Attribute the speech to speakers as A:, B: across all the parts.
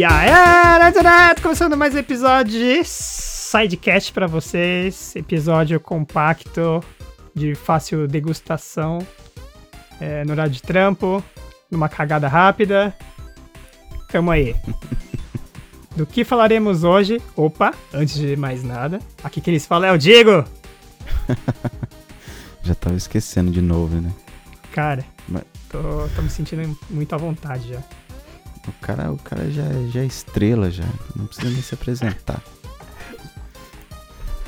A: E aí, internet, começando mais um episódio de Sidecast pra vocês. Episódio compacto, de fácil degustação, é, no horário de trampo, numa cagada rápida. Tamo aí. Do que falaremos hoje? Opa, antes de mais nada, aqui que eles falam é o Diego!
B: Já tava esquecendo de novo, né?
A: Cara,
B: Mas-
A: tô, tô me sentindo muito à vontade já.
B: O cara, o cara já, já é estrela, já. Não precisa nem se apresentar.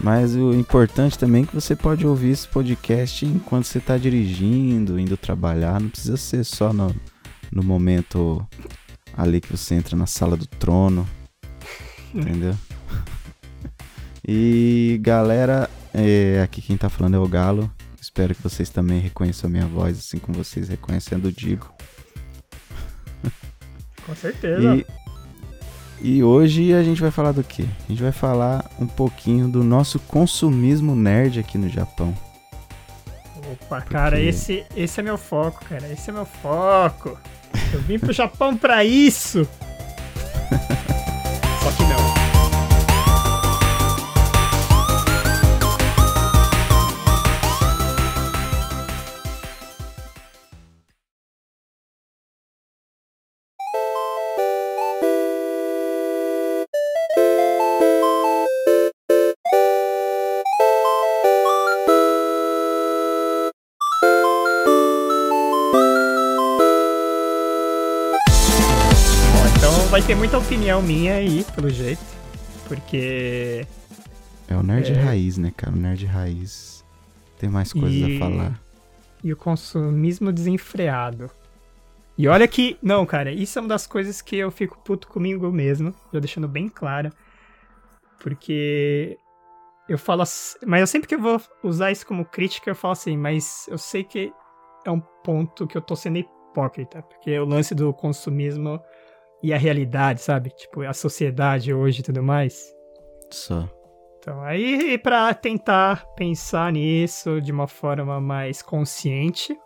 B: Mas o importante também é que você pode ouvir esse podcast enquanto você tá dirigindo, indo trabalhar. Não precisa ser só no, no momento ali que você entra na sala do trono. Entendeu? E galera, é, aqui quem tá falando é o Galo. Espero que vocês também reconheçam a minha voz, assim como vocês reconhecem a do Digo.
A: Com certeza.
B: E, e hoje a gente vai falar do quê? A gente vai falar um pouquinho do nosso consumismo nerd aqui no Japão.
A: Opa, cara,
B: Porque-
A: esse, esse é meu foco, cara. Esse é meu foco. Eu vim pro Japão pra isso. Só que não. Ter muita opinião minha aí, pelo jeito. Porque.
B: É o nerd
A: É.
B: raiz, né, cara? O nerd raiz tem mais coisas
A: E-
B: a falar.
A: E o consumismo desenfreado. E olha que. Não, cara, isso é uma das coisas que eu fico puto comigo mesmo. Já deixando bem clara. Porque. Eu falo assim. Mas eu sempre que eu vou usar isso como crítica, eu falo assim, mas eu sei que é um ponto que eu tô sendo hipócrita. Porque o lance do consumismo e a realidade, sabe? Tipo, a sociedade hoje e tudo mais.
B: Só.
A: Então, aí para tentar pensar nisso de uma forma mais consciente,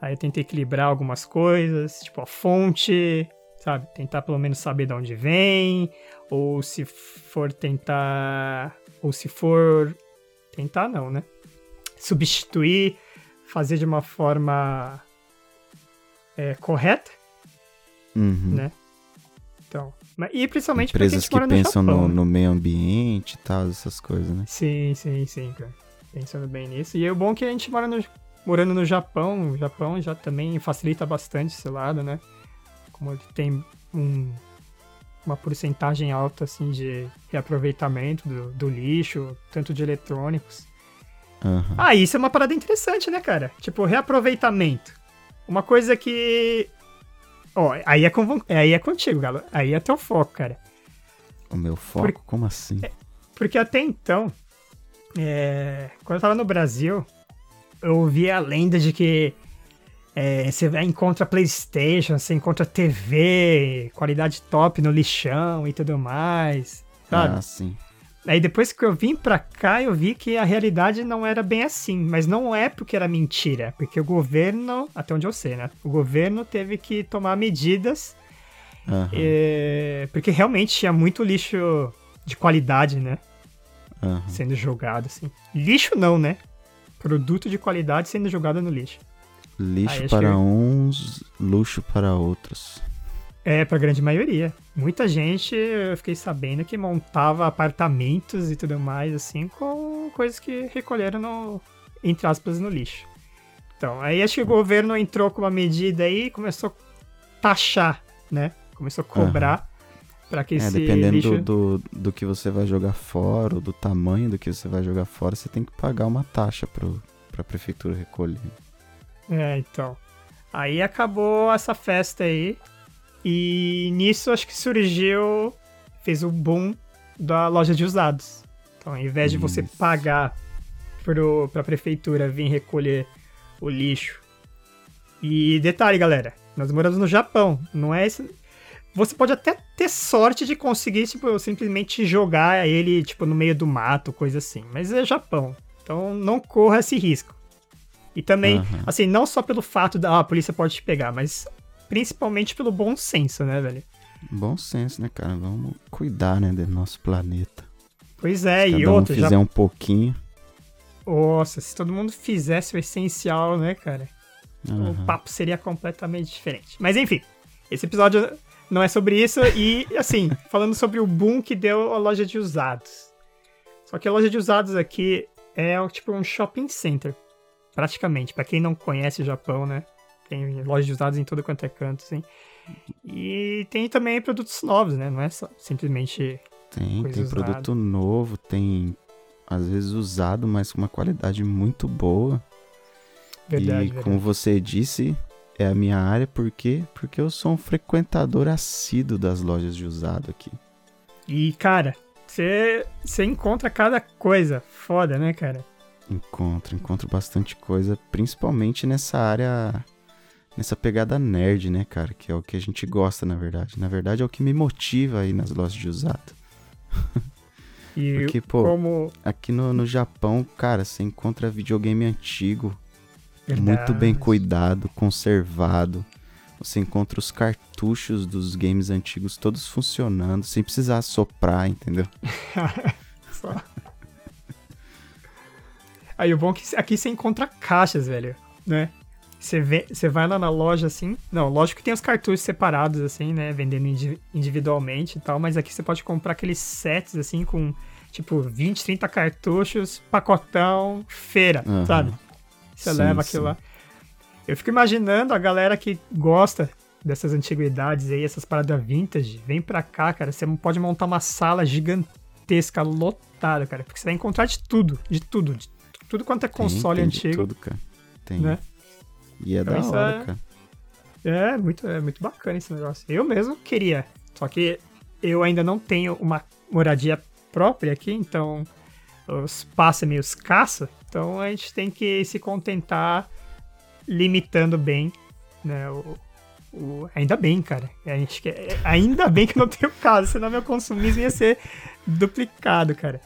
A: aí eu tentei equilibrar algumas coisas, tipo a fonte, sabe? Tentar pelo menos saber de onde vem, ou se for tentar, ou se for tentar não, né? Substituir, fazer de uma forma é, correta,
B: Uhum.
A: né? Então, e principalmente
B: Empresas que
A: no
B: pensam no,
A: né?
B: no meio ambiente e tal, essas coisas, né?
A: Sim, sim, sim, cara. Pensando bem nisso. E é bom que a gente mora no, morando no Japão. O Japão já também facilita bastante esse lado, né? Como ele tem um- uma porcentagem alta, assim, de reaproveitamento do, do lixo, tanto de eletrônicos.
B: Aham.
A: Ah, isso é uma parada interessante, né, cara? Tipo, reaproveitamento. Uma coisa que... Ó, aí é, com, aí é contigo, Galo. Aí é teu foco, cara.
B: O meu foco?
A: Por-
B: Como assim?
A: Porque até então, é, quando eu tava no Brasil, eu ouvia a lenda de que é, você encontra Playstation, você encontra TV, qualidade top no lixão e tudo mais, sabe?
B: Ah, sim.
A: Aí depois que eu vim pra cá, eu vi que a realidade não era bem assim. Mas não é porque era mentira, porque o governo, até onde eu sei, né? O governo teve que tomar medidas é, porque realmente tinha muito lixo de qualidade, né?
B: aham.
A: Sendo jogado, assim. Lixo não, né? Produto de qualidade sendo jogado no lixo.
B: Lixo
A: Aí,
B: para
A: que-
B: uns, luxo para outros.
A: É, pra grande maioria. Muita gente, eu fiquei sabendo que montava apartamentos e tudo mais, assim, com coisas que recolheram no, entre aspas, no lixo. Então, aí acho que o governo entrou com uma medida aí e começou a taxar, né? Começou a cobrar pra que
B: É,
A: esse
B: dependendo
A: lixo...
B: do, do, do que você vai jogar fora, ou do tamanho do que você vai jogar fora, você tem que pagar uma taxa pro, pra prefeitura recolher.
A: É, então. Aí acabou essa festa aí. E nisso acho que surgiu. Fez o boom da loja de usados. Então, ao invés de você
B: Isso.
A: pagar pro, pra prefeitura vir recolher o lixo. E detalhe, galera, nós moramos no Japão. Não é esse. Você pode até ter sorte de conseguir, tipo, simplesmente jogar ele, tipo, no meio do mato, coisa assim. Mas é Japão. Então não corra esse risco. E também,
B: Aham.
A: assim, não só pelo fato da ah, a polícia pode te pegar, mas principalmente pelo bom senso, né, velho?
B: Bom senso, né, cara? Vamos cuidar, né, do nosso planeta.
A: Pois é,
B: Se
A: e
B: cada um
A: outra,
B: fizer
A: já...
B: um pouquinho.
A: Nossa, se todo mundo fizesse o essencial, né, cara? O
B: Aham.
A: papo seria completamente diferente. Mas enfim, esse episódio não é sobre isso. E, assim, falando sobre o boom que deu a loja de usados. Só que a loja de usados aqui é tipo um shopping center, praticamente. Pra quem não conhece o Japão, né? Tem loja de usados em todo quanto é canto, assim. E tem também produtos novos, né? Não é só simplesmente.
B: Tem, tem
A: usada.
B: produto novo, tem às vezes usado, mas com uma qualidade muito boa.
A: Verdade,
B: e
A: verdade.
B: como você disse, é a minha área, por quê? Porque eu sou um frequentador assíduo das lojas de usado aqui.
A: E, cara, você encontra cada coisa foda, né, cara?
B: Encontro, encontro bastante coisa, principalmente nessa área, nessa pegada nerd, né, cara? Que é o que a gente gosta, na verdade. Na verdade, é o que me motiva aí nas lojas de usado.
A: E
B: Porque, pô,
A: como.
B: aqui no, no Japão, cara, você encontra videogame antigo, muito
A: Verdade.
B: bem cuidado, conservado. Você encontra os cartuchos dos games antigos todos funcionando, sem precisar soprar, entendeu?
A: Só. Aí o bom é que aqui você encontra caixas, velho, né? Você, vê, você vai lá na loja assim. Não, lógico que tem os cartuchos separados, assim, né? Vendendo indi- individualmente e tal, mas aqui você pode comprar aqueles sets, assim, com tipo 20, 30 cartuchos, pacotão, feira,
B: Aham.
A: sabe? Você
B: Sim,
A: leva aquilo
B: sim.
A: lá. Eu fico imaginando a galera que gosta dessas antiguidades aí, essas paradas vintage, vem pra cá, cara. Você pode montar uma sala gigantesca, lotada, cara. Porque você vai encontrar de tudo, de tudo. De tudo quanto é
B: Tem,
A: console
B: tem de
A: antigo.
B: Tudo, cara. Tem.
A: né?
B: E é
A: Então
B: da hora,
A: é-
B: cara.
A: É muito, é muito bacana esse negócio. Eu mesmo queria. Só que eu ainda não tenho uma moradia própria aqui, então o espaço é meio escasso. Então a gente tem que se contentar limitando bem, né? O, o- ainda bem, cara. A gente quer- ainda bem que não tem o caso, senão meu consumismo ia ser duplicado, cara.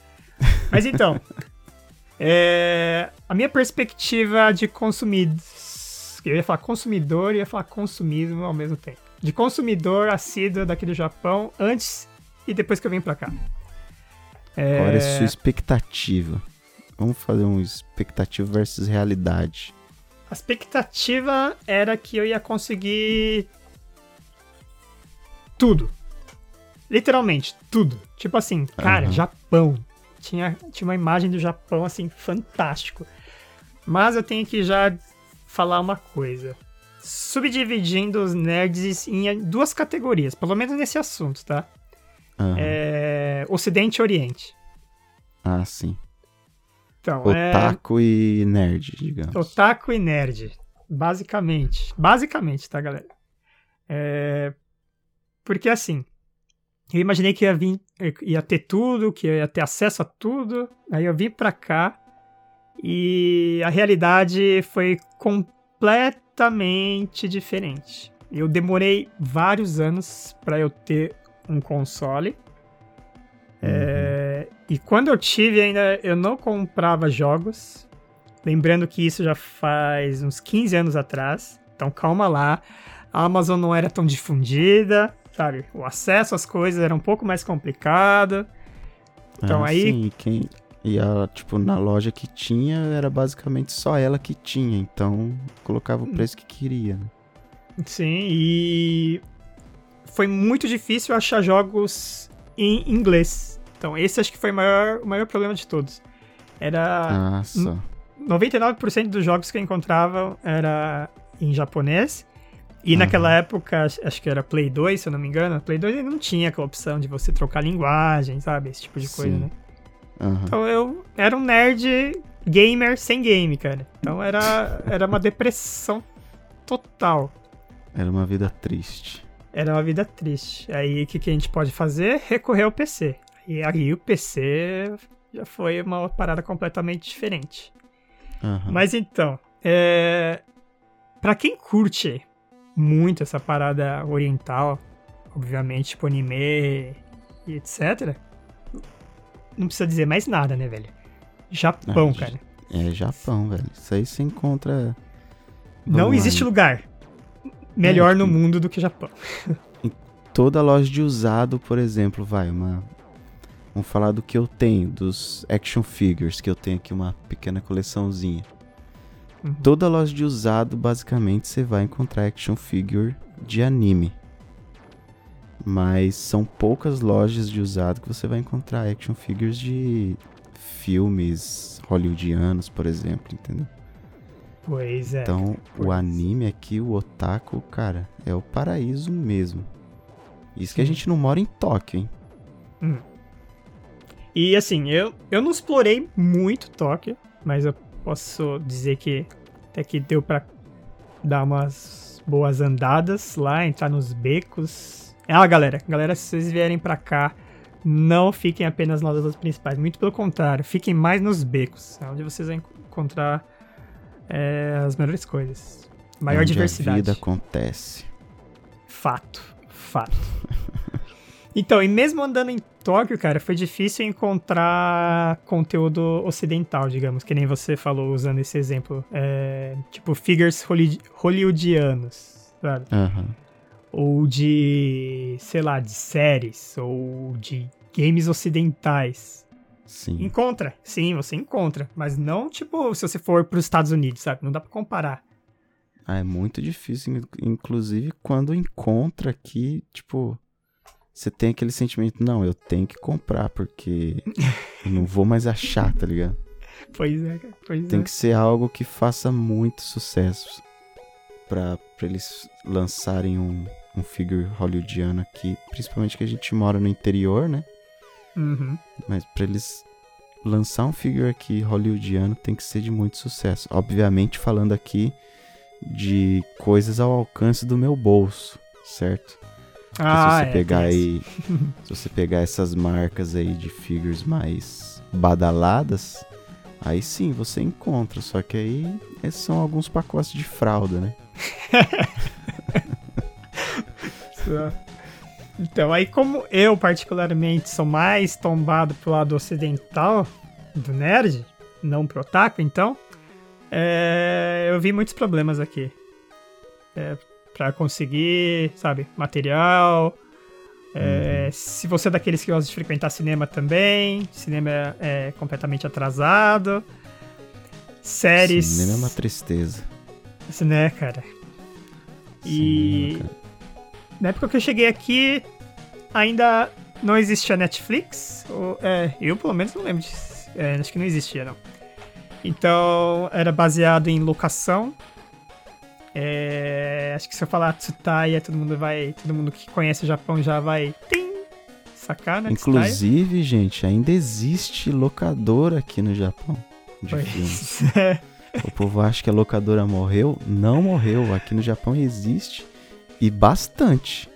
A: Mas então, é, a minha perspectiva de consumidor. Eu ia falar consumidor e ia falar consumismo ao mesmo tempo. De consumidor assíduo daqui do Japão, antes e depois que eu vim pra cá. É,
B: Qual é a sua expectativa? Vamos fazer um expectativa versus realidade.
A: A expectativa era que eu ia conseguir tudo. Literalmente, tudo. Tipo assim, cara,
B: Aham.
A: Japão. Tinha, tinha uma imagem do Japão, assim, fantástico. Mas eu tenho que já falar uma coisa. Subdividindo os nerds em duas categorias, pelo menos nesse assunto, tá?
B: Aham.
A: É, Ocidente e Oriente.
B: Ah, sim.
A: Então, é,
B: Otaku e nerd, digamos.
A: Otaku e nerd. Basicamente. Basicamente, tá, galera? É... Porque assim, eu imaginei que ia vir, ia ter tudo, que ia ter acesso a tudo. Aí eu vim pra cá e a realidade foi completamente diferente. Eu demorei vários anos pra eu ter um console. É, E quando eu tive ainda, eu não comprava jogos. Lembrando que isso já faz uns 15 anos atrás. Então calma lá. A Amazon não era tão difundida, sabe? O acesso às coisas era um pouco mais complicado. Então
B: Ah,
A: aí-
B: Sim, quem. E a, tipo, na loja que tinha, era basicamente só ela que tinha. Então, colocava
A: Hum.
B: o preço que queria. né?
A: Sim, e foi muito difícil achar jogos em inglês. Então esse acho que foi o maior, o maior problema de todos. Era
B: Nossa.
A: 99% dos jogos que eu encontrava era em japonês. E
B: Uhum.
A: naquela época, acho- acho que era Play 2, se eu não me engano. Play 2 ainda não tinha aquela opção de você trocar linguagem, sabe? Esse tipo de coisa,
B: Sim.
A: né?
B: Aham.
A: Então eu era um nerd gamer sem game, cara. Então era, era uma depressão total.
B: Era uma vida triste.
A: Era uma vida triste. Aí o que, que a gente pode fazer? Recorrer ao PC. E aí o PC já foi uma parada completamente diferente.
B: Aham.
A: Mas então, é... para quem curte muito essa parada oriental, obviamente, tipo anime e etc., não precisa dizer mais nada, né, velho? Japão,
B: Ah,
A: cara.
B: É Japão, velho. Isso aí você encontra.
A: Não
B: Vamos lá,
A: existe lugar melhor
B: É,
A: no mundo do que Japão.
B: toda loja de usado, por exemplo, vai, uma. Vamos falar do que eu tenho, dos action figures, que eu tenho aqui uma pequena coleçãozinha.
A: Uhum.
B: Toda loja de usado, basicamente, você vai encontrar action figure de anime. Mas são poucas lojas de usado que você vai encontrar action figures de filmes hollywoodianos, por exemplo, entendeu?
A: Pois é.
B: Então,
A: cara,
B: o
A: pois.
B: anime aqui, o otaku, cara, é o paraíso mesmo. Isso que a gente não mora em Tóquio, hein?
A: Hum. E assim, eu, eu não explorei muito Tóquio, mas eu posso dizer que até que deu pra dar umas boas andadas lá, entrar nos becos. Ah, galera, galera, se vocês vierem pra cá, não fiquem apenas nas lojas principais, muito pelo contrário, fiquem mais nos becos, é onde vocês vão encontrar é, as melhores coisas. Maior
B: Onde
A: diversidade.
B: A vida acontece.
A: Fato, fato. então, e mesmo andando em Tóquio, cara, foi difícil encontrar conteúdo ocidental, digamos, que nem você falou usando esse exemplo. É, tipo, figures holly- hollywoodianos, sabe?
B: Aham.
A: Ou de, sei lá, de séries, ou de games ocidentais.
B: Sim.
A: Encontra, sim, você encontra, mas não, tipo, se você for pros Estados Unidos, sabe? Não dá pra comparar.
B: Ah, é muito difícil, in- inclusive quando encontra aqui, tipo, você tem aquele sentimento, não, eu tenho que comprar, porque eu não vou mais achar, tá ligado?
A: Pois é, pois
B: Tem
A: é.
B: que ser algo que faça muito sucesso pra eles lançarem um, um figure hollywoodiano aqui, principalmente que a gente mora no interior, né?
A: Uhum.
B: Mas pra eles lançar um figure aqui hollywoodiano tem que ser de muito sucesso. Obviamente falando aqui de coisas ao alcance do meu bolso, certo? Porque
A: Ah,
B: se você
A: é,
B: pegar
A: tem
B: aí, se você pegar essas marcas aí de figures mais badaladas, aí sim você encontra, só que aí esses são alguns pacotes de fralda, né?
A: Então, aí como eu particularmente sou mais tombado pro lado ocidental do nerd, não pro otaku, então, é, eu vi muitos problemas aqui. É, pra conseguir, sabe, material. É, Se você é daqueles que gosta de frequentar cinema também, cinema é, é completamente atrasado. Séries.
B: Cinema é uma tristeza.
A: Né, cara? E-
B: Cinema, cara.
A: Na época que eu cheguei aqui, ainda não existia Netflix. Ou, é, eu pelo menos não lembro disso. É, acho que não existia, não. Então, era baseado em locação. É, acho que se eu falar Tsutaya, todo mundo vai. Todo mundo que conhece o Japão já vai. Tim, sacar, né? Tsutaya.
B: Inclusive, gente, ainda existe locadora aqui no Japão de.
A: Pois é.
B: O povo acha que a locadora morreu. Não morreu. Aqui no Japão existe. E bastante.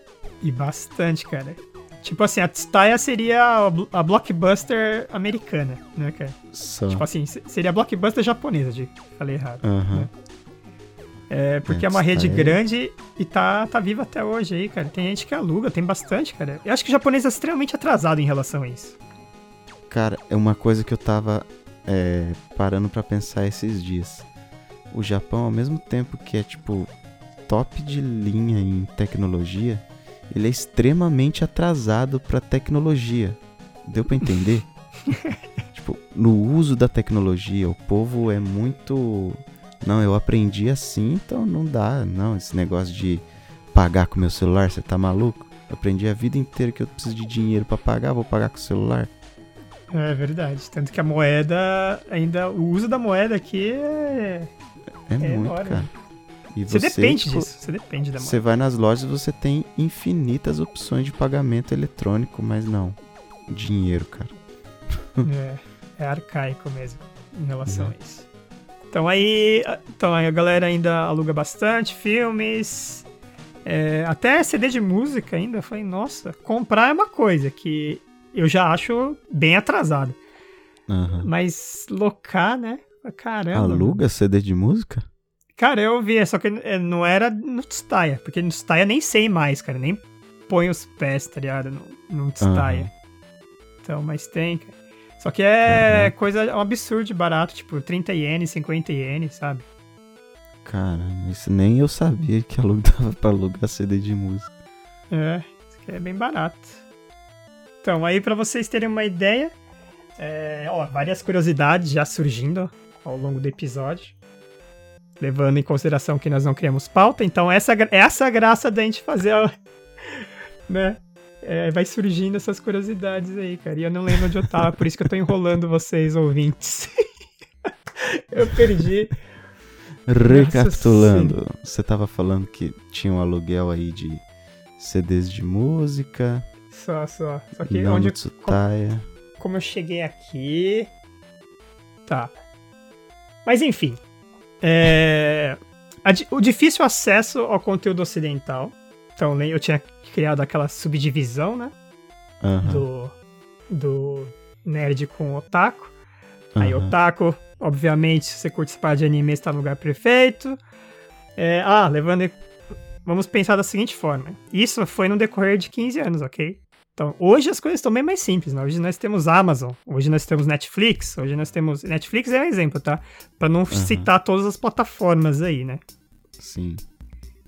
A: E bastante, cara. Tipo assim, a Tsutaya seria a blo- a blockbuster americana, né, cara?
B: Só.
A: Tipo assim, se- seria a blockbuster japonesa, de falei errado.
B: Aham.
A: É, porque é,
B: É,
A: uma rede
B: Tsutaya.
A: grande e tá, tá viva até hoje aí, cara. Tem gente que aluga, tem bastante, cara. Eu acho que o japonês é extremamente atrasado em relação a isso.
B: Cara, é uma coisa que eu tava é, parando pra pensar esses dias. O Japão, ao mesmo tempo que é, tipo, top de linha em tecnologia, ele é extremamente atrasado pra tecnologia. Deu pra entender? tipo, no uso da tecnologia, o povo é muito. Não, eu aprendi assim, então não dá. Não, esse negócio de pagar com meu celular, você tá maluco? Eu aprendi a vida inteira que eu preciso de dinheiro pra pagar, vou pagar com o celular.
A: É verdade. Tanto que a moeda, ainda. O uso da moeda aqui é.
B: É,
A: É
B: muito,
A: enorme.
B: cara. E
A: Você, depende
B: tipo,
A: disso. Você depende da moeda.
B: Você vai nas lojas você tem infinitas opções de pagamento eletrônico, mas não. Dinheiro, cara.
A: É, é arcaico mesmo em relação
B: Uhum.
A: a isso. Então aí, então aí a galera ainda aluga bastante filmes, é, até CD de música ainda. Eu falei, nossa, comprar é uma coisa que eu já acho bem atrasado.
B: Aham.
A: Mas locar, né? Caramba.
B: Aluga CD de música?
A: Cara, eu vi, só que é, não era no Tsutaya, porque no Tsutaya nem sei mais, cara, nem põe os pés, tá ligado? No, no Tsutaya.
B: Aham.
A: Então, mas tem, cara. Só que é
B: Aham.
A: coisa, é um absurdo barato, tipo 30 ienes, 50 ienes, sabe?
B: Cara, isso nem eu sabia que aluga- dava pra alugar CD de música.
A: É, isso que é bem barato. Então, aí para vocês terem uma ideia, é, ó, várias curiosidades já surgindo ao longo do episódio. Levando em consideração que nós não criamos pauta, então essa, essa é a graça da gente fazer, ó, né? É, vai surgindo essas curiosidades aí, cara. E eu não lembro onde eu tava, por isso que eu tô enrolando vocês, ouvintes. eu perdi.
B: Recapitulando, você tava falando que tinha um aluguel aí de CDs de música.
A: Só, só. Só que
B: não
A: onde.
B: Tsutaya.
A: Como eu cheguei aqui. Tá. Mas enfim. É... O difícil acesso ao conteúdo ocidental. Então, eu tinha criado aquela subdivisão, né?
B: Aham.
A: Do, do nerd com otaku. Aí,
B: aham.
A: otaku, obviamente, se você curte esse par de anime, está no lugar perfeito. É, ah, levando. Vamos pensar da seguinte forma: isso foi no decorrer de 15 anos, ok? Então, hoje as coisas estão bem mais simples, né? Hoje nós temos Amazon, hoje nós temos Netflix, hoje nós temos. Netflix é um exemplo, tá? Pra não citar todas as plataformas aí, né?
B: Sim.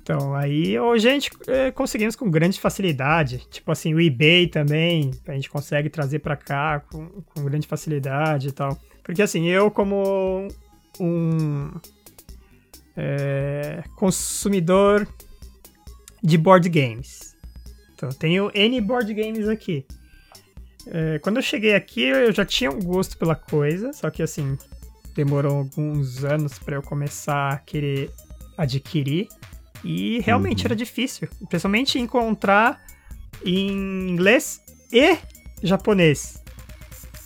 A: Então, aí hoje a gente é, conseguimos com grande facilidade. Tipo assim, o eBay também, a gente consegue trazer pra cá com, com grande facilidade e tal. Porque assim, eu como um é, consumidor de board games. Então, eu tenho N board games aqui. É, quando eu cheguei aqui, eu já tinha um gosto pela coisa, só que assim, demorou alguns anos pra eu começar a querer adquirir. E realmente
B: Uhum.
A: era difícil, principalmente encontrar em inglês e japonês.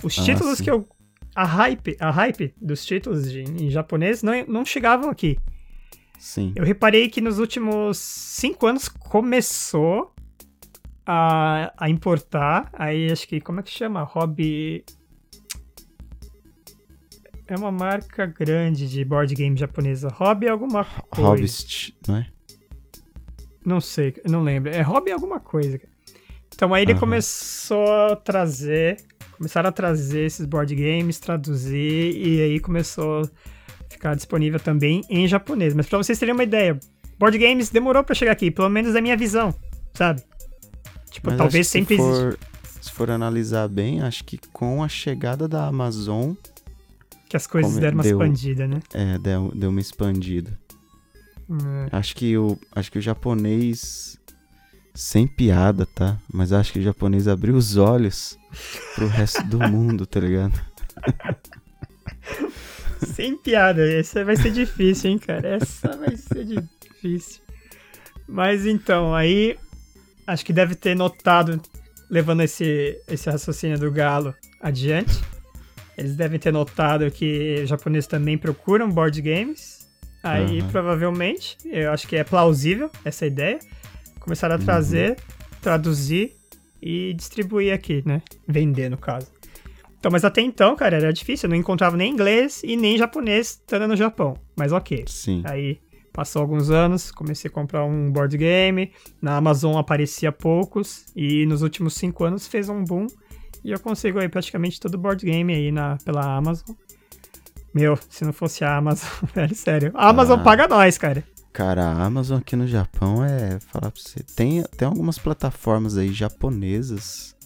A: Os
B: Ah,
A: títulos
B: sim.
A: que eu. A hype, a hype dos títulos de- em japonês não, não chegavam aqui.
B: Sim.
A: Eu reparei que nos últimos cinco anos começou a, a importar. Aí acho que. Como é que chama? Hobby. É uma marca grande de board game japonesa. Hobby alguma coisa.
B: Hobbist, não é?
A: Não sei, não lembro. É hobby alguma coisa. Então aí ele
B: Aham.
A: começou a trazer. Começaram a trazer esses board games, traduzir, e aí começou a ficar disponível também em japonês. Mas pra vocês terem uma ideia, board games demorou pra chegar aqui, pelo menos da minha visão, sabe? Tipo,
B: Mas
A: talvez sempre
B: se for, se for analisar bem, acho que com a chegada da Amazon,
A: Que as coisas deram uma
B: deu-
A: expandida, né?
B: é, deu, deu uma expandida.
A: É.
B: Acho que o, acho que o japonês, sem piada, tá? Mas acho que o japonês abriu os olhos pro resto do mundo, tá ligado?
A: Sem piada, essa vai ser difícil, hein, cara? Essa vai ser difícil. Mas então, aí acho que deve ter notado, levando esse, esse raciocínio do Galo adiante, eles devem ter notado que os japoneses também procuram board games. Aí
B: Aham.
A: provavelmente, eu acho que é plausível essa ideia, começaram a trazer, traduzir e distribuir aqui, né? Vender, no caso. Então, mas até então, cara, era difícil. Eu não encontrava nem inglês e nem japonês estando no Japão. Mas ok.
B: Sim.
A: Aí passou alguns anos, comecei a comprar um board game. Na Amazon aparecia poucos. E nos últimos cinco anos fez um boom. E eu consigo aí praticamente todo board game aí na, pela Amazon. Meu, se não fosse a Amazon, velho, sério. A Amazon
B: Ah.
A: paga nós, cara.
B: Cara, a Amazon aqui no Japão é. Falar pra você. Tem, tem algumas plataformas aí japonesas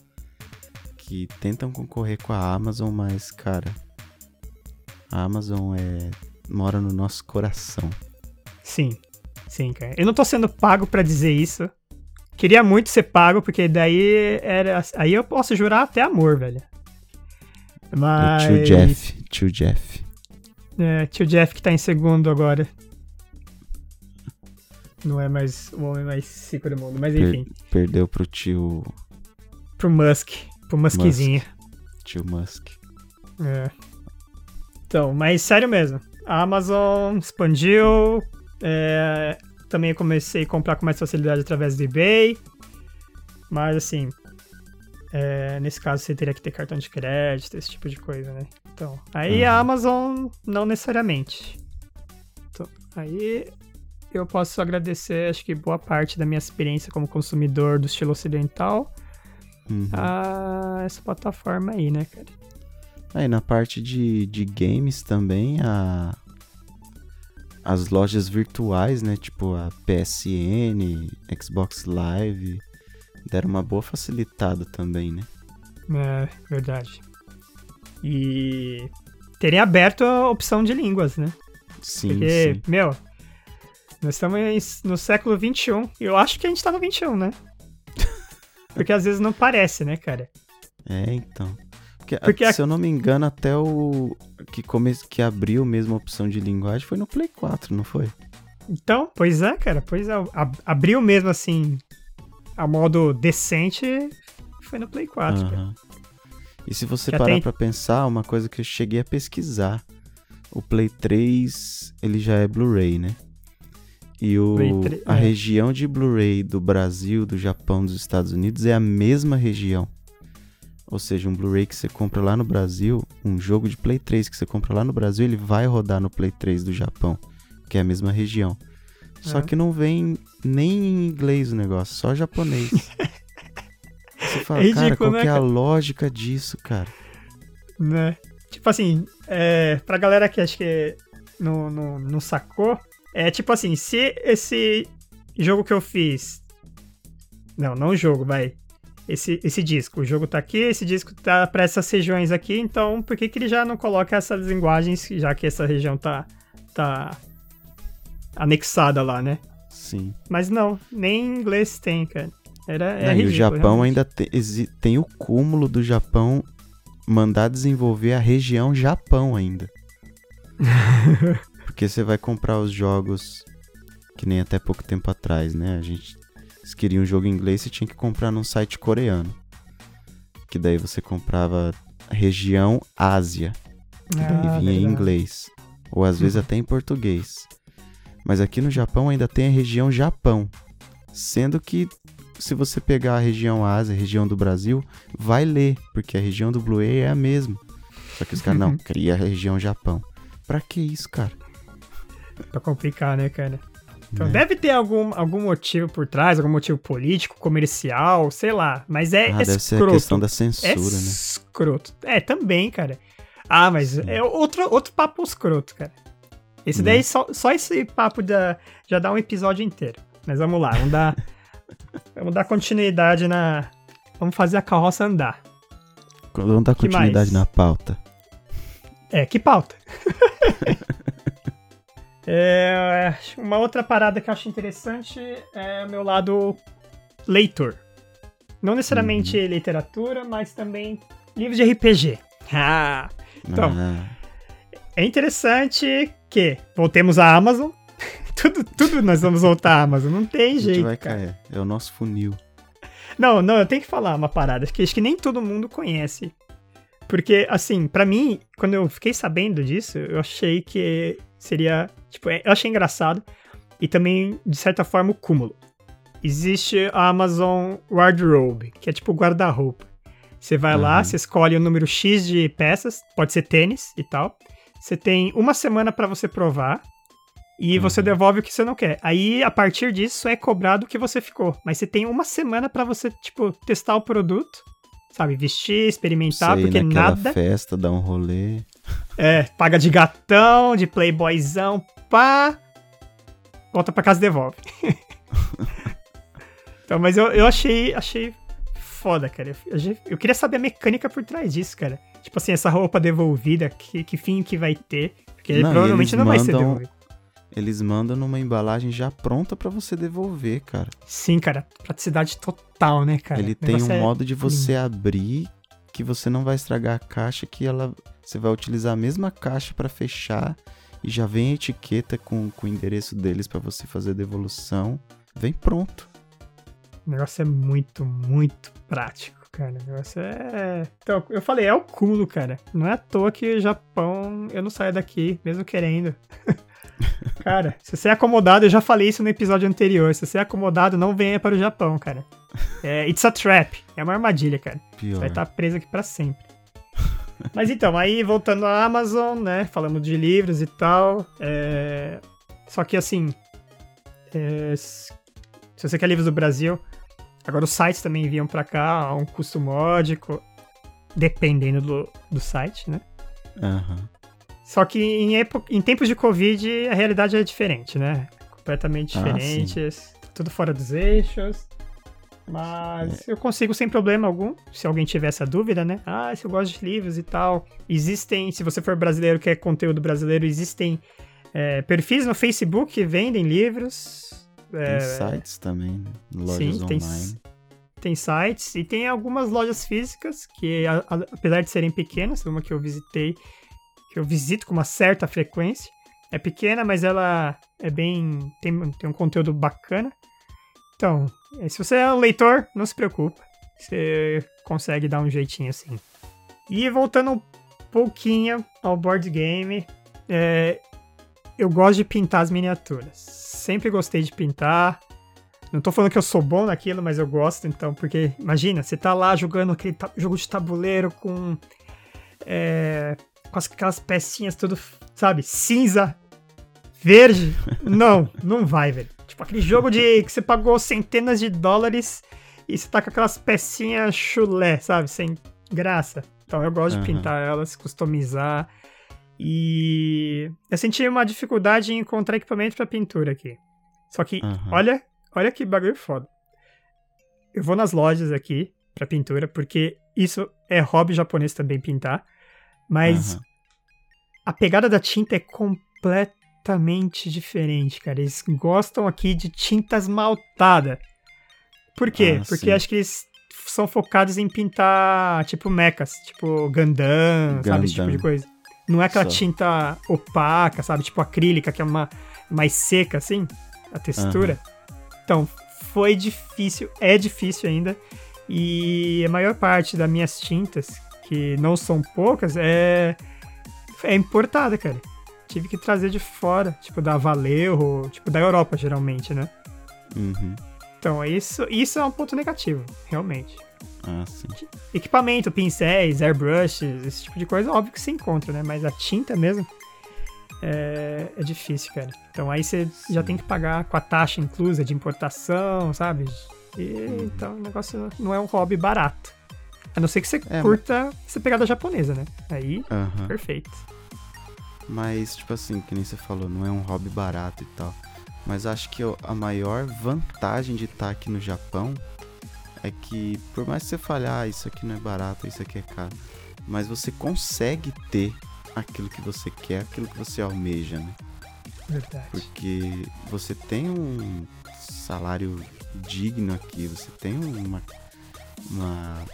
B: que tentam concorrer com a Amazon, mas, cara. A Amazon é. mora no nosso coração.
A: Sim, sim, cara. Eu não tô sendo pago pra dizer isso. Queria muito ser pago, porque daí era. Aí eu posso jurar até amor, velho. Mas.
B: O tio Jeff. Tio Jeff.
A: É, tio Jeff que tá em segundo agora. Não é mais o homem mais rico do mundo, mas
B: Per-
A: enfim.
B: perdeu pro tio.
A: Pro Musk. Pro Muskzinho.
B: Tio Musk.
A: É. Então, mas sério mesmo. A Amazon expandiu. é, também comecei a comprar com mais facilidade através do eBay. Mas assim. É, nesse caso você teria que ter cartão de crédito, esse tipo de coisa, né? Então. Aí a
B: Uhum.
A: Amazon não necessariamente. Então, aí eu posso agradecer, acho que boa parte da minha experiência como consumidor do estilo ocidental
B: Uhum.
A: a essa plataforma aí, né, cara?
B: Aí na parte de, de games também, a, as lojas virtuais, né? Tipo a PSN, Xbox Live, Deram uma boa facilitada também, né?
A: É, verdade. E terem aberto a opção de línguas, né?
B: Sim,
A: Porque,
B: sim.
A: meu, nós estamos no século XXI. Eu acho que a gente tá no XXI, né? Porque às vezes não parece, né, cara?
B: É, então. Porque,
A: Porque a-
B: se eu não me engano, até o que, come... que abriu mesmo a opção de linguagem foi no Play 4, não foi?
A: Então, pois é, cara, pois é. ab- Abriu mesmo assim, a modo decente, foi no Play 4. cara.
B: Aham. E se você
A: Já
B: parar
A: tem-
B: pra pensar, uma coisa que eu cheguei a pesquisar, o Play 3, ele já é Blu-ray, né? E o,
A: Play tre-
B: a
A: é.
B: região de Blu-ray do Brasil, do Japão, dos Estados Unidos é a mesma região. Ou seja, um Blu-ray que você compra lá no Brasil, um jogo de Play 3 que você compra lá no Brasil, ele vai rodar no Play 3 do Japão, que é a mesma região. Só
A: É.
B: que não vem nem em inglês o negócio, só japonês. Você fala,
A: É ridículo,
B: cara, qual
A: né,
B: que é a lógica disso, cara?
A: né? Tipo assim, é, pra galera que acho que não, não, não sacou, é tipo assim, se esse jogo que eu fiz. Não, não o jogo, vai. Esse, esse disco. O jogo tá aqui, esse disco tá pra essas regiões aqui, então por que, que ele já não coloca essas linguagens, já que essa região tá, tá anexada lá, né?
B: Sim.
A: Mas não, nem em inglês tem, cara. Era, é
B: Não, e o
A: ridículo,
B: Japão
A: realmente.
B: ainda te- tem o cúmulo do Japão mandar desenvolver a região Japão ainda. Porque você vai comprar os jogos que nem até pouco tempo atrás, né? A gente se queria um jogo em inglês, você tinha que comprar num site coreano. Que daí você comprava região Ásia, que daí
A: Ah,
B: vinha em
A: verdade.
B: inglês, ou às vezes até em português. Mas aqui no Japão ainda tem a região Japão, sendo que se você pegar a região Ásia, a região do Brasil, vai ler, porque a região do Blu-ray é a mesma. Só que os caras não, cria a região Japão. Pra que isso, cara?
A: Pra complicar, né, cara? Então
B: Né?
A: deve ter algum, algum motivo por trás, algum motivo político, comercial, sei lá. Mas é
B: ah, deve ser a
A: escroto.
B: questão da
A: é
B: censura, né?
A: escroto. É, também, cara. Ah, mas
B: Sim.
A: é outro, outro papo escroto, cara. Esse
B: Né?
A: daí, só, só esse papo da, já dá um episódio inteiro. Mas vamos lá, vamos dar, vamos dar continuidade na... Vamos fazer a carroça andar.
B: Vamos dar continuidade na pauta.
A: É, que pauta. É, uma outra parada que eu acho interessante é o meu lado leitor. Não necessariamente
B: Uhum.
A: literatura, mas também livros de RPG. Ah, Então,
B: Ah,
A: é interessante que voltemos à Amazon. tudo, tudo nós vamos voltar à Amazon, não tem
B: a gente
A: jeito,
B: vai
A: cara.
B: cair. É o nosso funil.
A: Não, não, eu tenho que falar uma parada que acho que nem todo mundo conhece. Porque, assim, pra mim, quando eu fiquei sabendo disso, eu achei que seria. Tipo, é- eu achei engraçado. E também, de certa forma, o cúmulo. Existe a Amazon Wardrobe, que é tipo guarda-roupa. Você vai lá,
B: Uhum.
A: você escolhe o número X de peças, pode ser tênis e tal. Você tem uma semana pra você provar. E você
B: Uhum.
A: devolve o que você não quer. Aí, a partir disso, é cobrado o que você ficou. Mas você tem uma semana pra você, tipo, testar o produto. Sabe? Vestir, experimentar,
B: Você ir
A: porque nada.
B: festa, dar um rolê.
A: É, paga de gatão, de playboyzão, pá. Volta pra casa e devolve. então, mas eu, eu achei, achei foda, cara. Eu- eu queria saber a mecânica por trás disso, cara. Tipo assim, essa roupa devolvida, que, que fim que vai ter. Porque
B: Não,
A: provavelmente não vai ser
B: mandam-
A: devolvido.
B: Eles mandam numa embalagem já pronta pra você devolver, cara.
A: Sim, cara, praticidade total, né, cara?
B: Ele tem um
A: é
B: modo de você abrir que você não vai estragar a caixa, que ela você vai utilizar a mesma caixa pra fechar e já vem a etiqueta com, com o endereço deles pra você fazer a devolução. Vem pronto.
A: O negócio é muito, muito prático, cara. O negócio é. Então, eu falei, é o cúmulo, cara. Não é à toa que o Japão, eu não saio daqui, mesmo querendo. cara, se você é acomodado, eu já falei isso no episódio anterior. Se você é acomodado, não venha para o Japão, cara. É, it's a trap. É uma armadilha, cara.
B: Pior.
A: Vai estar preso aqui pra sempre. Mas então, aí voltando à Amazon, né? Falamos de livros e tal. é, Só que assim. é, Se você quer livros do Brasil, agora os sites também enviam pra cá a um custo módico, dependendo do, do site, né?
B: Aham.
A: Só que em, épo- em tempos de Covid a realidade é diferente, né? Completamente
B: Ah,
A: diferente. tudo fora dos eixos. Mas é. eu consigo sem problema algum, se alguém tiver essa dúvida, né? Ah, se eu gosto de livros e tal. Existem, se você for brasileiro, quer conteúdo brasileiro, existem é, perfis no Facebook que vendem livros.
B: Tem é, sites também, lojas sim, online. Tem,
A: tem sites e tem algumas lojas físicas que, a, a, apesar de serem pequenas, uma que eu visitei, que eu visito com uma certa frequência, é pequena, mas ela é bem. tem, tem um conteúdo bacana. Então, é, se você é um leitor, não se preocupa. Você consegue dar um jeitinho assim. E voltando um pouquinho ao board game, é, eu gosto de pintar as miniaturas. Sempre gostei de pintar. Não tô falando que eu sou bom naquilo, mas eu gosto, então, porque imagina, você tá lá jogando aquele jogo de tabuleiro com. É, com aquelas pecinhas tudo, sabe, cinza, verde. Não, não vai, velho. Tipo aquele jogo de que você pagou centenas de dólares e você tá com aquelas pecinhas chulé, sabe? Sem graça. Então eu gosto uhum. de pintar elas, customizar. E eu senti uma dificuldade em encontrar equipamento para pintura aqui. Só que, uhum. olha, olha que bagulho foda. Eu vou nas lojas aqui para pintura, porque isso é hobby japonês também pintar. Mas uhum. a pegada da tinta é completamente diferente, cara. Eles gostam aqui de tintas maltadas. Por quê? Ah, porque sim. acho que eles são focados em pintar, tipo, mechas, tipo Gundam, Gundam. sabe? Esse tipo de coisa. Não é aquela Só. tinta opaca, sabe? Tipo acrílica, que é uma mais seca, assim, a textura. Uhum. Então, foi difícil, é difícil ainda. E a maior parte das minhas tintas, que não são poucas, é, é importada, cara. Tive que trazer de fora, tipo da Valeu, tipo da Europa, geralmente, né?
B: Uhum.
A: Então, isso, isso é um ponto negativo, realmente.
B: Ah, sim.
A: Equipamento, pincéis, airbrushes, esse tipo de coisa, óbvio que se encontra, né? Mas a tinta mesmo é, é difícil, cara. Então aí você sim. já tem que pagar com a taxa inclusa de importação, sabe? E, uhum. Então o negócio não é um hobby barato. A não ser que você é, curta mas... essa pegada japonesa, né? Aí, uhum. perfeito.
B: Mas, tipo assim, que nem você falou, não é um hobby barato e tal. Mas acho que a maior vantagem de estar aqui no Japão é que por mais que você falhar, ah, isso aqui não é barato, isso aqui é caro, mas você consegue ter aquilo que você quer, aquilo que você almeja, né?
A: Verdade.
B: Porque você tem um salário digno aqui, você tem uma, uma,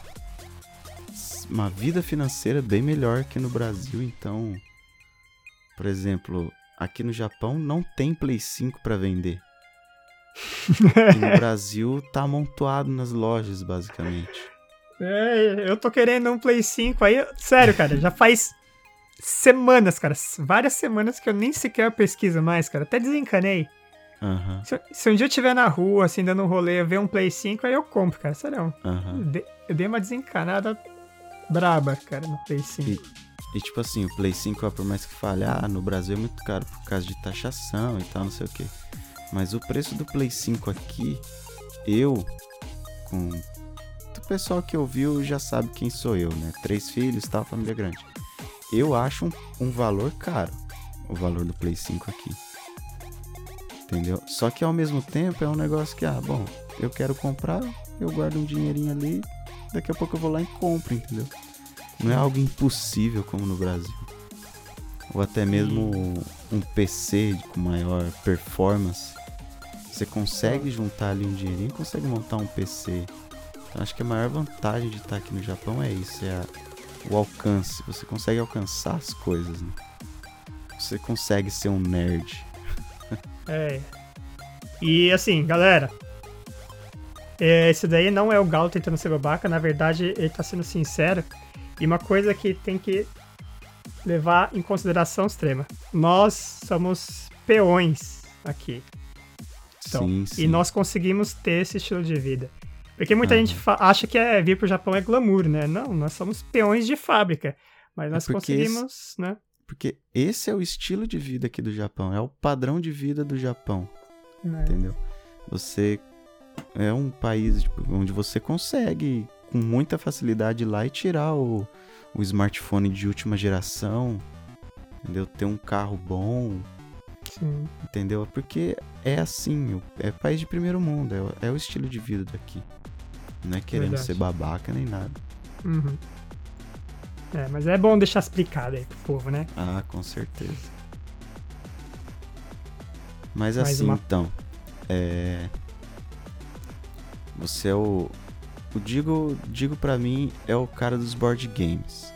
B: uma vida financeira bem melhor que no Brasil, então, por exemplo, aqui no Japão não tem Play 5 para vender. E no Brasil tá amontoado nas lojas, basicamente.
A: É, eu tô querendo um Play 5 aí. Sério, cara, já faz semanas, cara. Várias semanas que eu nem sequer pesquiso mais, cara. Até desencanei.
B: Uhum.
A: Se, se, um dia eu estiver na rua, assim, dando um rolê, ver um Play 5, aí eu compro, cara. Sério.
B: Uhum.
A: Eu, dei, eu dei uma desencanada braba, cara, no Play 5.
B: E, e tipo assim, o Play 5, ó, por mais que falhar, ah, no Brasil é muito caro por causa de taxação e tal, não sei o que. Mas o preço do Play 5 aqui, eu, com o pessoal que ouviu já sabe quem sou eu, né? Três filhos, tal, família grande. Eu acho um, um valor caro, o valor do Play 5 aqui. Entendeu? Só que ao mesmo tempo é um negócio que, ah, bom, eu quero comprar, eu guardo um dinheirinho ali, daqui a pouco eu vou lá e compro, entendeu? Não é algo impossível como no Brasil. Ou até mesmo um PC com maior performance você consegue juntar ali um dinheirinho, consegue montar um PC. Então acho que a maior vantagem de estar aqui no Japão é isso, é a, o alcance. Você consegue alcançar as coisas, né? Você consegue ser um nerd.
A: é. E assim, galera, é, esse daí não é o Galo tentando ser babaca, na verdade ele tá sendo sincero. E uma coisa que tem que levar em consideração extrema: nós somos peões aqui. Sim, sim. E nós conseguimos ter esse estilo de vida. Porque muita uhum. gente acha que é, vir pro Japão é glamour, né? Não, nós somos peões de fábrica. Mas nós é conseguimos, esse, né?
B: Porque esse é o estilo de vida aqui do Japão, é o padrão de vida do Japão. É. Entendeu? Você é um país tipo, onde você consegue com muita facilidade ir lá e tirar o, o smartphone de última geração, entendeu? Ter um carro bom,
A: Sim.
B: Entendeu? Porque é assim, é país de primeiro mundo, é, é o estilo de vida daqui. Não é querendo
A: Verdade.
B: ser babaca nem nada.
A: Uhum. É, mas é bom deixar explicado aí pro povo, né?
B: Ah, com certeza. Mas
A: Mais
B: assim,
A: uma-
B: então. É. Você é o. O Digo, Digo pra mim, é o cara dos board games.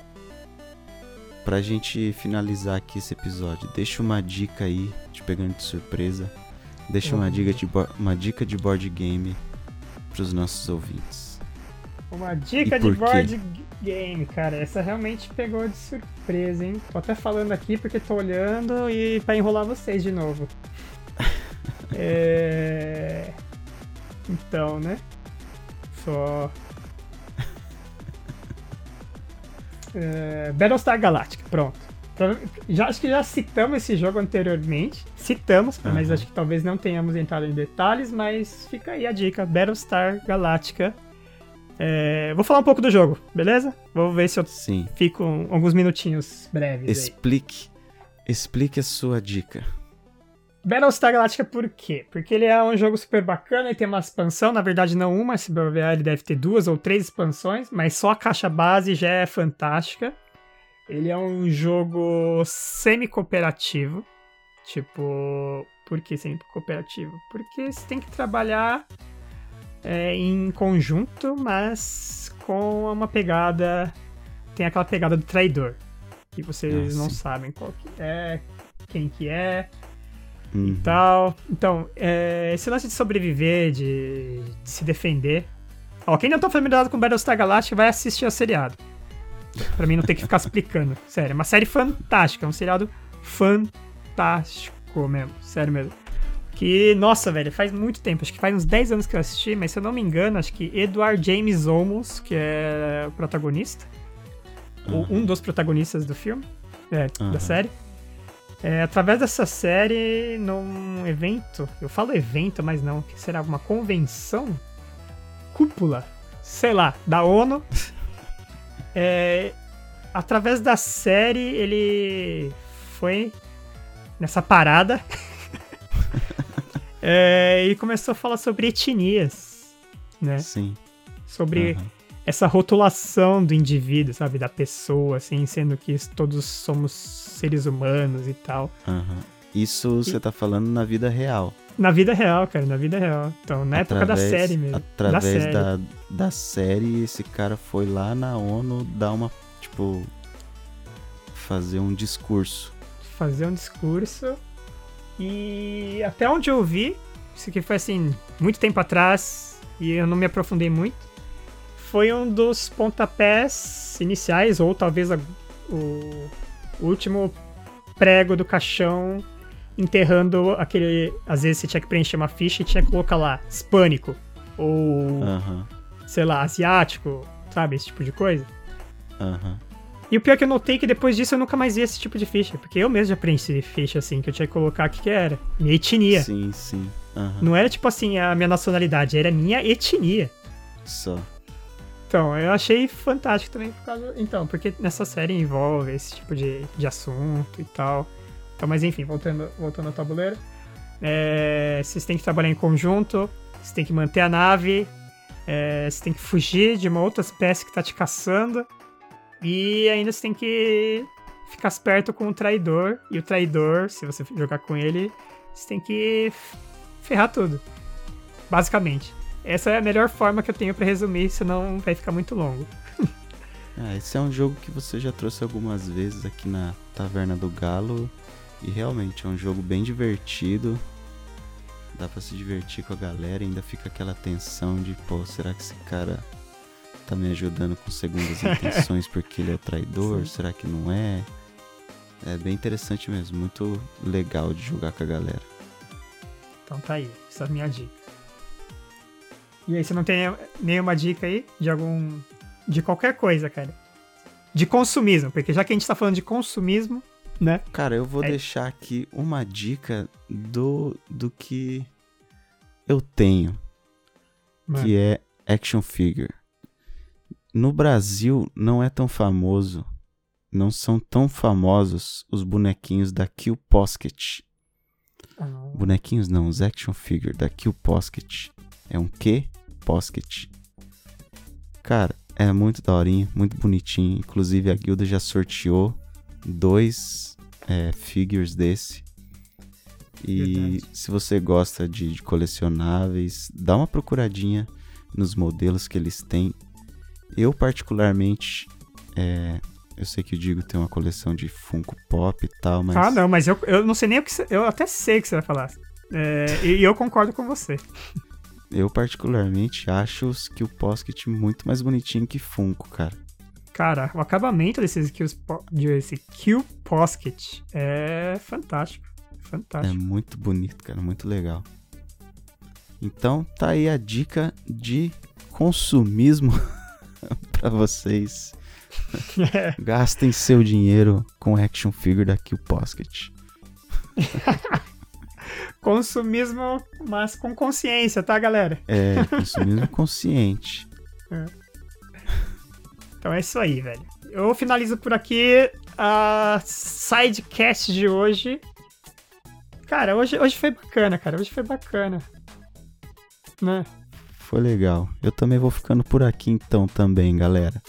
B: Pra gente finalizar aqui esse episódio, deixa uma dica aí, te pegando de surpresa. Deixa uma dica de, uma dica de board game pros nossos ouvintes.
A: Uma dica de
B: quê?
A: board game, cara. Essa realmente pegou de surpresa, hein? Tô até falando aqui porque tô olhando e pra enrolar vocês de novo. é... Então, né? Só. É... Battlestar Galactica, pronto. Então, Já, acho que já citamos esse jogo anteriormente. Citamos, mas
B: Aham.
A: acho que talvez não tenhamos entrado em detalhes, mas fica aí a dica: Battlestar Galactica. É, vou falar um pouco do jogo, beleza? Vou ver se eu
B: Sim.
A: fico alguns minutinhos breves aí.
B: Explique. Explique a sua dica.
A: Battlestar Galactica por quê? Porque ele é um jogo super bacana e tem uma expansão, na verdade não uma, se bobear ele deve ter duas ou três expansões, mas só a caixa base já é fantástica. Ele é um jogo semi-cooperativo, tipo... Por que semi-cooperativo? Porque você tem que trabalhar é, em conjunto, mas com uma pegada... Tem aquela pegada do traidor, que vocês
B: Ah,
A: não sabem qual que é, quem que é,
B: Uhum.
A: tal. Então, é, esse lance de sobreviver, de, de se defender. Ó, quem não tá familiarizado com Battlestar Galactica vai assistir ao seriado. Pra mim não ter que ficar explicando. Sério, é uma série fantástica, é um seriado fantástico mesmo. Sério mesmo. Que, nossa, velho, faz muito tempo, acho que faz uns 10 anos que eu assisti, mas se eu não me engano, acho que Edward James Olmos, que é o protagonista, ou
B: Aham.
A: um dos protagonistas do filme, é,
B: Aham.
A: da série. É, através dessa série, num evento, eu falo evento, mas não, que será uma convenção? Cúpula, sei lá, da ONU. É, através da série, ele foi nessa parada é, e começou a falar sobre etnias, né?
B: Sim.
A: Sobre
B: Aham.
A: Essa rotulação do indivíduo, sabe? Da pessoa, assim, sendo que todos somos seres humanos e tal.
B: Aham. Isso você tá falando na vida real.
A: Na vida real, cara, na vida real. Então, na época da
B: Através-
A: série mesmo.
B: Através
A: da série.
B: da, da série, esse cara foi lá na ONU dar uma, tipo, fazer um discurso.
A: Fazer um discurso. E até onde eu vi, isso aqui foi assim, muito tempo atrás, e eu não me aprofundei muito. Foi um dos pontapés iniciais, ou talvez a- o último prego do caixão enterrando aquele. Às vezes você tinha que preencher uma ficha e tinha que colocar lá, hispânico. Ou, sei lá, asiático, sabe? Esse tipo de coisa. E o pior é que eu notei que depois disso eu nunca mais vi esse tipo de ficha. Porque eu mesmo já preenchi ficha assim, que eu tinha que colocar o que, que era. Minha etnia.
B: Sim, sim.
A: Não era tipo assim a minha nacionalidade, era minha etnia.
B: Só.
A: Então, eu achei fantástico também por causa. Então, porque nessa série envolve esse tipo de, de assunto e tal. Então, mas enfim, voltando, voltando ao tabuleiro. É, vocês têm que trabalhar em conjunto, vocês têm que manter a nave, é, você tem que fugir de uma outra espécie que tá te caçando. E ainda você tem que ficar esperto com o traidor. E o traidor, se você jogar com ele, você tem que ferrar tudo. Basicamente. Essa é a melhor forma que eu tenho pra resumir, senão vai ficar muito longo.
B: Ah, esse é um jogo que você já trouxe algumas vezes aqui na Taverna do Galo. E realmente é um jogo bem divertido. Dá pra se divertir com a galera. Ainda fica aquela tensão de, pô, será que esse cara tá me ajudando com segundas intenções porque ele é traidor?
A: Sim.
B: Será que não é? É bem interessante mesmo. Muito legal de jogar com a galera.
A: Então tá aí, essa é a minha dica. E aí, você não tem nenhuma dica aí de algum. de qualquer coisa, cara? De consumismo, porque já que a gente tá falando de consumismo, né?
B: Cara, eu vou
A: É.
B: deixar aqui uma dica do, do que eu tenho.
A: Mano,
B: que é action figure. No Brasil não é tão famoso, não são tão famosos os bonequinhos da Kill Posket.
A: ah,
B: Bonequinhos não, os action figure da Kill Posket. É um Q Posket. Cara, é muito daorinho, muito bonitinho. Inclusive a guilda já sorteou dois é, figures desse. E
A: Verdade.
B: se você gosta de, de colecionáveis, dá uma procuradinha nos modelos que eles têm. Eu, particularmente, é, eu sei que o Digo tem uma coleção de Funko Pop e tal, mas
A: Ah, não, mas eu, eu não sei nem o que Eu até sei o que você vai falar. É, e eu concordo com você.
B: Eu, particularmente, acho os que o Posket muito mais bonitinho que Funko, cara.
A: Cara, o acabamento desses Kills desse Kill Posket é fantástico.
B: É
A: Fantástico.
B: muito bonito, cara, muito legal. Então, tá aí a dica de consumismo pra vocês. Gastem seu dinheiro com action figure da Kill Posket.
A: Consumismo, mas com consciência, tá, galera?
B: É, consumismo consciente.
A: Então é isso aí, velho. Eu finalizo por aqui a sidecast de hoje. Cara, hoje, hoje foi bacana, cara. Hoje foi bacana. Né?
B: Foi legal. Eu também vou ficando por aqui então também, galera.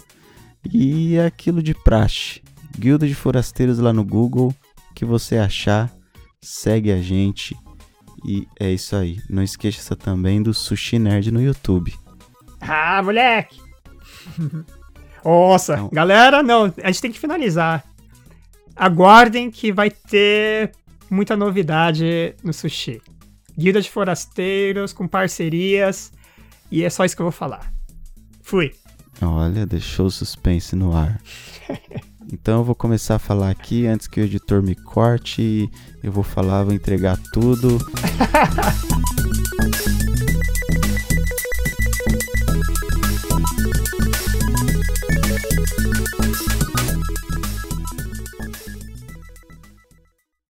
B: E é aquilo de praxe. Guilda de Forasteiros lá no Google. O que você achar, segue a gente. E é isso aí. Não esqueça também do Sushi Nerd no YouTube.
A: Ah, moleque! Nossa, galera, não, a gente tem que finalizar. Aguardem que vai ter muita novidade no sushi. Guilda de Forasteiros, com parcerias, e é só isso que eu vou falar. Fui.
B: Olha, deixou o suspense no ar. Então eu vou começar a falar aqui antes que o editor me corte. Eu vou falar, vou entregar tudo.